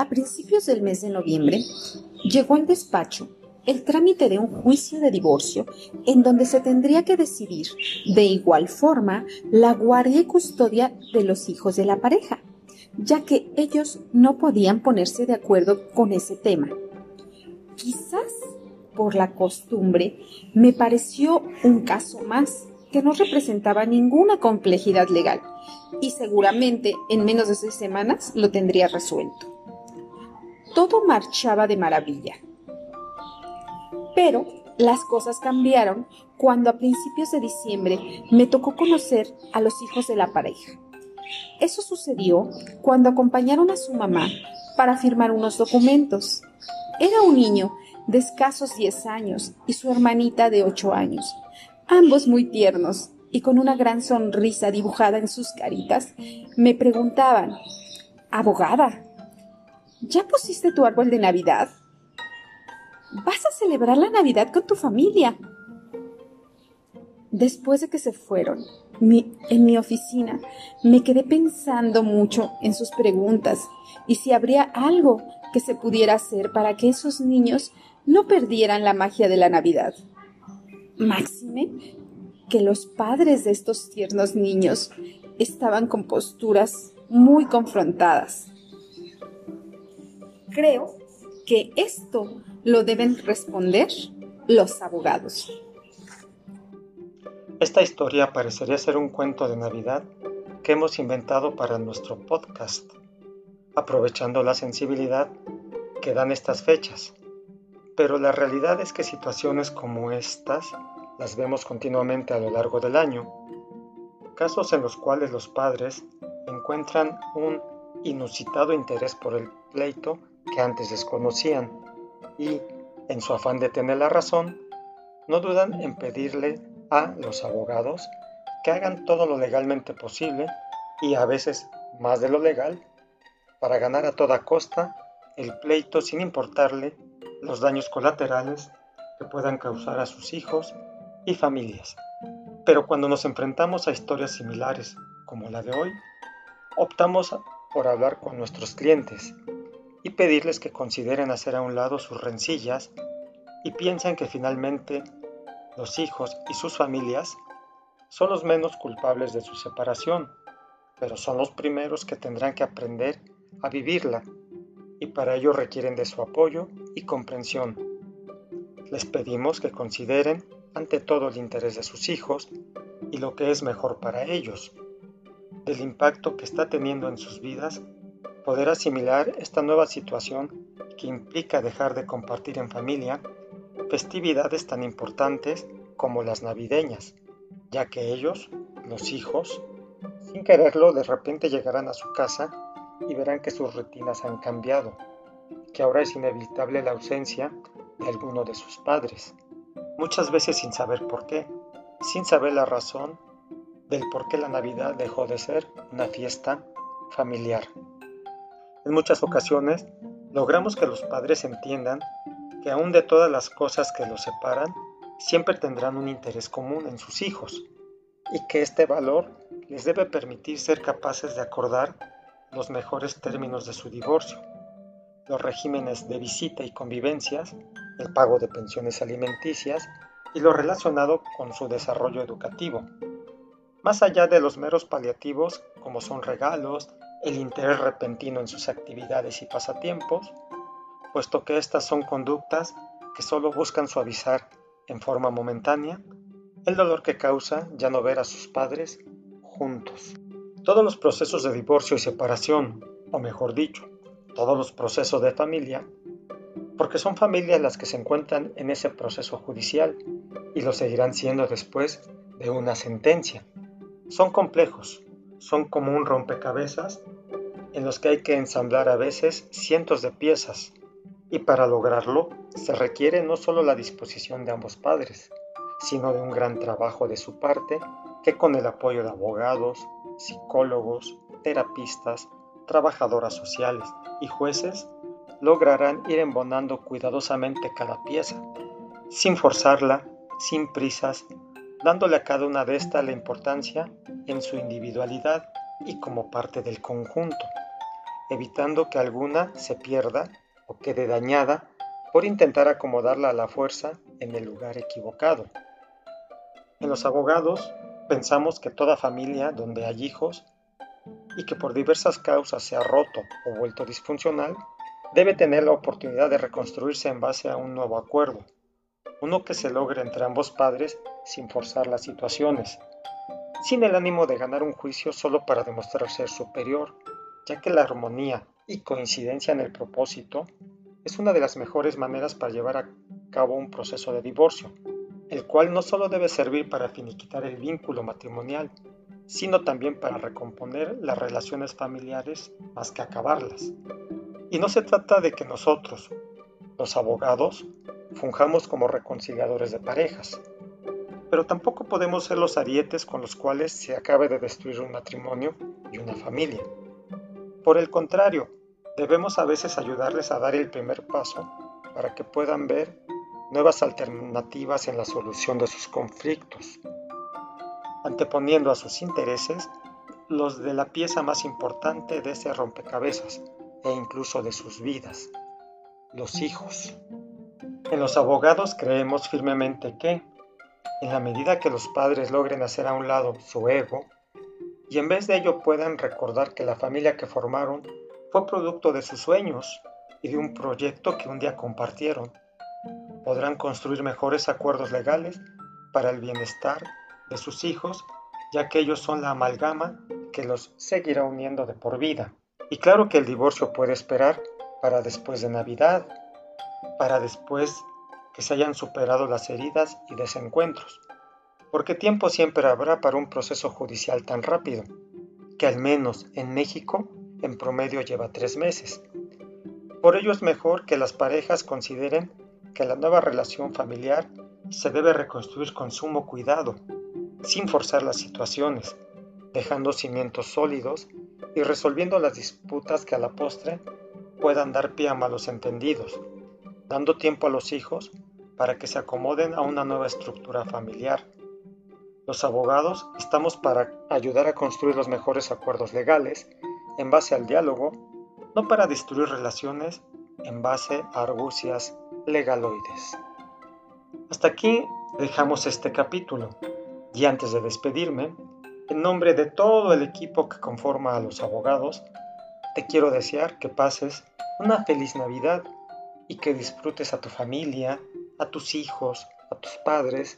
A principios del mes de noviembre llegó al despacho el trámite de un juicio de divorcio en donde se tendría que decidir de igual forma la guardia y custodia de los hijos de la pareja, ya que ellos no podían ponerse de acuerdo con ese tema. Quizás por la costumbre me pareció un caso más que no representaba ninguna complejidad legal y seguramente en menos de seis semanas lo tendría resuelto. Todo marchaba de maravilla pero las cosas cambiaron cuando a principios de diciembre me tocó conocer a los hijos de la pareja. Eso sucedió cuando acompañaron a su mamá para firmar unos documentos. Era un niño de escasos 10 años y su hermanita de 8 años, ambos muy tiernos y con una gran sonrisa dibujada en sus caritas, me preguntaban, Abogada, ¿ya pusiste tu árbol de Navidad? Vas a celebrar la Navidad con tu familia. Después de que se fueron, en mi oficina me quedé pensando mucho en sus preguntas y si habría algo que se pudiera hacer para que esos niños no perdieran la magia de la Navidad. Máxime que los padres de estos tiernos niños estaban con posturas muy confrontadas. Creo que esto lo deben responder los abogados. Esta historia parecería ser un cuento de Navidad que hemos inventado para nuestro podcast, aprovechando la sensibilidad que dan estas fechas. Pero la realidad es que situaciones como estas las vemos continuamente a lo largo del año. Casos en los cuales los padres encuentran un inusitado interés por el pleito que antes desconocían y, en su afán de tener la razón, no dudan en pedirle a los abogados que hagan todo lo legalmente posible y a veces más de lo legal para ganar a toda costa el pleito sin importarle los daños colaterales que puedan causar a sus hijos y familias. Pero cuando nos enfrentamos a historias similares como la de hoy, optamos por hablar con nuestros clientes y pedirles que consideren hacer a un lado sus rencillas y piensen que finalmente los hijos y sus familias son los menos culpables de su separación, pero son los primeros que tendrán que aprender a vivirla y para ello requieren de su apoyo y comprensión. Les pedimos que consideren ante todo el interés de sus hijos y lo que es mejor para ellos, del impacto que está teniendo en sus vidas poder asimilar esta nueva situación que implica dejar de compartir en familia festividades tan importantes como las navideñas, ya que ellos, los hijos, sin quererlo, de repente llegarán a su casa y verán que sus rutinas han cambiado, que ahora es inevitable la ausencia de alguno de sus padres, muchas veces sin saber por qué, sin saber la razón del por qué la Navidad dejó de ser una fiesta familiar. En muchas ocasiones logramos que los padres entiendan que aún de todas las cosas que los separan, siempre tendrán un interés común en sus hijos y que este valor les debe permitir ser capaces de acordar los mejores términos de su divorcio, los regímenes de visita y convivencias, el pago de pensiones alimenticias y lo relacionado con su desarrollo educativo. Más allá de los meros paliativos como son regalos, el interés repentino en sus actividades y pasatiempos, puesto que estas son conductas que solo buscan suavizar en forma momentánea el dolor que causa ya no ver a sus padres juntos. Todos los procesos de divorcio y separación, o mejor dicho, todos los procesos de familia, porque son familias las que se encuentran en ese proceso judicial y lo seguirán siendo después de una sentencia. Son complejos, son como un rompecabezas en los que hay que ensamblar a veces cientos de piezas, y para lograrlo se requiere no solo la disposición de ambos padres, sino de un gran trabajo de su parte que con el apoyo de abogados, psicólogos, terapistas, trabajadoras sociales y jueces lograrán ir embonando cuidadosamente cada pieza, sin forzarla, sin prisas, dándole a cada una de estas la importancia en su individualidad y como parte del conjunto. evitando que alguna se pierda o quede dañada por intentar acomodarla a la fuerza en el lugar equivocado. En los abogados pensamos que toda familia donde hay hijos y que por diversas causas se ha roto o vuelto disfuncional, debe tener la oportunidad de reconstruirse en base a un nuevo acuerdo, uno que se logre entre ambos padres sin forzar las situaciones, sin el ánimo de ganar un juicio solo para demostrar ser superior, ya que la armonía y coincidencia en el propósito es una de las mejores maneras para llevar a cabo un proceso de divorcio, el cual no solo debe servir para finiquitar el vínculo matrimonial, sino también para recomponer las relaciones familiares más que acabarlas. Y no se trata de que nosotros, los abogados, fungamos como reconciliadores de parejas, pero tampoco podemos ser los arietes con los cuales se acabe de destruir un matrimonio y una familia. Por el contrario, debemos a veces ayudarles a dar el primer paso para que puedan ver nuevas alternativas en la solución de sus conflictos, anteponiendo a sus intereses los de la pieza más importante de ese rompecabezas e incluso de sus vidas, los hijos. En los abogados creemos firmemente que, en la medida que los padres logren hacer a un lado su ego, y en vez de ello puedan recordar que la familia que formaron fue producto de sus sueños y de un proyecto que un día compartieron, podrán construir mejores acuerdos legales para el bienestar de sus hijos, ya que ellos son la amalgama que los seguirá uniendo de por vida. Y claro que el divorcio puede esperar para después de Navidad, para después que se hayan superado las heridas y desencuentros, porque tiempo siempre habrá para un proceso judicial tan rápido, que al menos en México en promedio lleva tres meses. Por ello es mejor que las parejas consideren que la nueva relación familiar se debe reconstruir con sumo cuidado, sin forzar las situaciones, dejando cimientos sólidos y resolviendo las disputas que a la postre puedan dar pie a malos entendidos, dando tiempo a los hijos para que se acomoden a una nueva estructura familiar. Los abogados estamos para ayudar a construir los mejores acuerdos legales en base al diálogo, no para destruir relaciones en base a argucias legaloides. Hasta aquí dejamos este capítulo y antes de despedirme, en nombre de todo el equipo que conforma a los abogados, te quiero desear que pases una feliz Navidad y que disfrutes a tu familia, a tus hijos, a tus padres,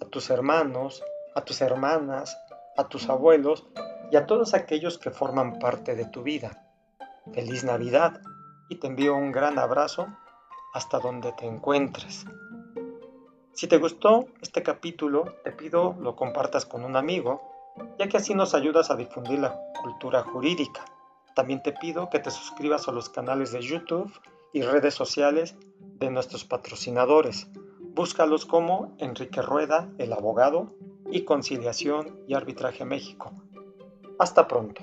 a tus hermanos, a tus hermanas, a tus abuelos y a todos aquellos que forman parte de tu vida. Feliz Navidad y te envío un gran abrazo hasta donde te encuentres. Si te gustó este capítulo, te pido lo compartas con un amigo, ya que así nos ayudas a difundir la cultura jurídica. También te pido que te suscribas a los canales de YouTube y redes sociales de nuestros patrocinadores. Búscalos como Enrique Rueda, el abogado, y Conciliación y Arbitraje México. Hasta pronto.